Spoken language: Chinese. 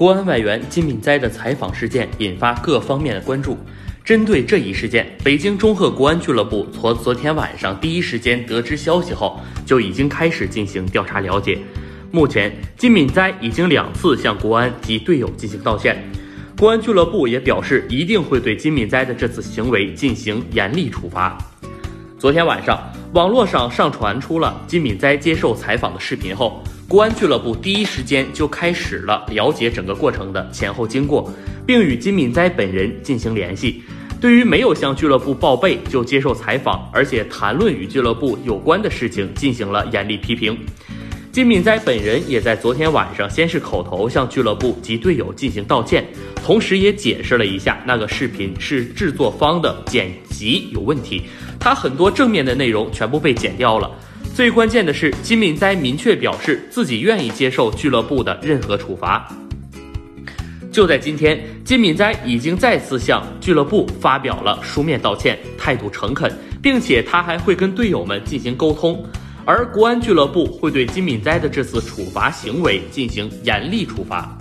国安外援金敏哉的采访事件引发各方面的关注。针对这一事件，北京中赫国安俱乐部从昨天晚上第一时间得知消息后，就已经开始进行调查了解。目前，金敏哉已经两次向国安及队友进行道歉，国安俱乐部也表示一定会对金敏哉的这次行为进行严厉处罚。昨天晚上，网络上上传出了金敏哉接受采访的视频后。国安俱乐部第一时间就开始了了解整个过程的前后经过，并与金敏哉本人进行联系。对于没有向俱乐部报备就接受采访，而且谈论与俱乐部有关的事情，进行了严厉批评。金敏哉本人也在昨天晚上先是口头向俱乐部及队友进行道歉，同时也解释了一下那个视频是制作方的剪辑有问题，他很多正面的内容全部被剪掉了。最关键的是，金敏哉明确表示自己愿意接受俱乐部的任何处罚。就在今天，金敏哉已经再次向俱乐部发表了书面道歉，态度诚恳，并且他还会跟队友们进行沟通。而国安俱乐部会对金敏哉的这次处罚行为进行严厉处罚。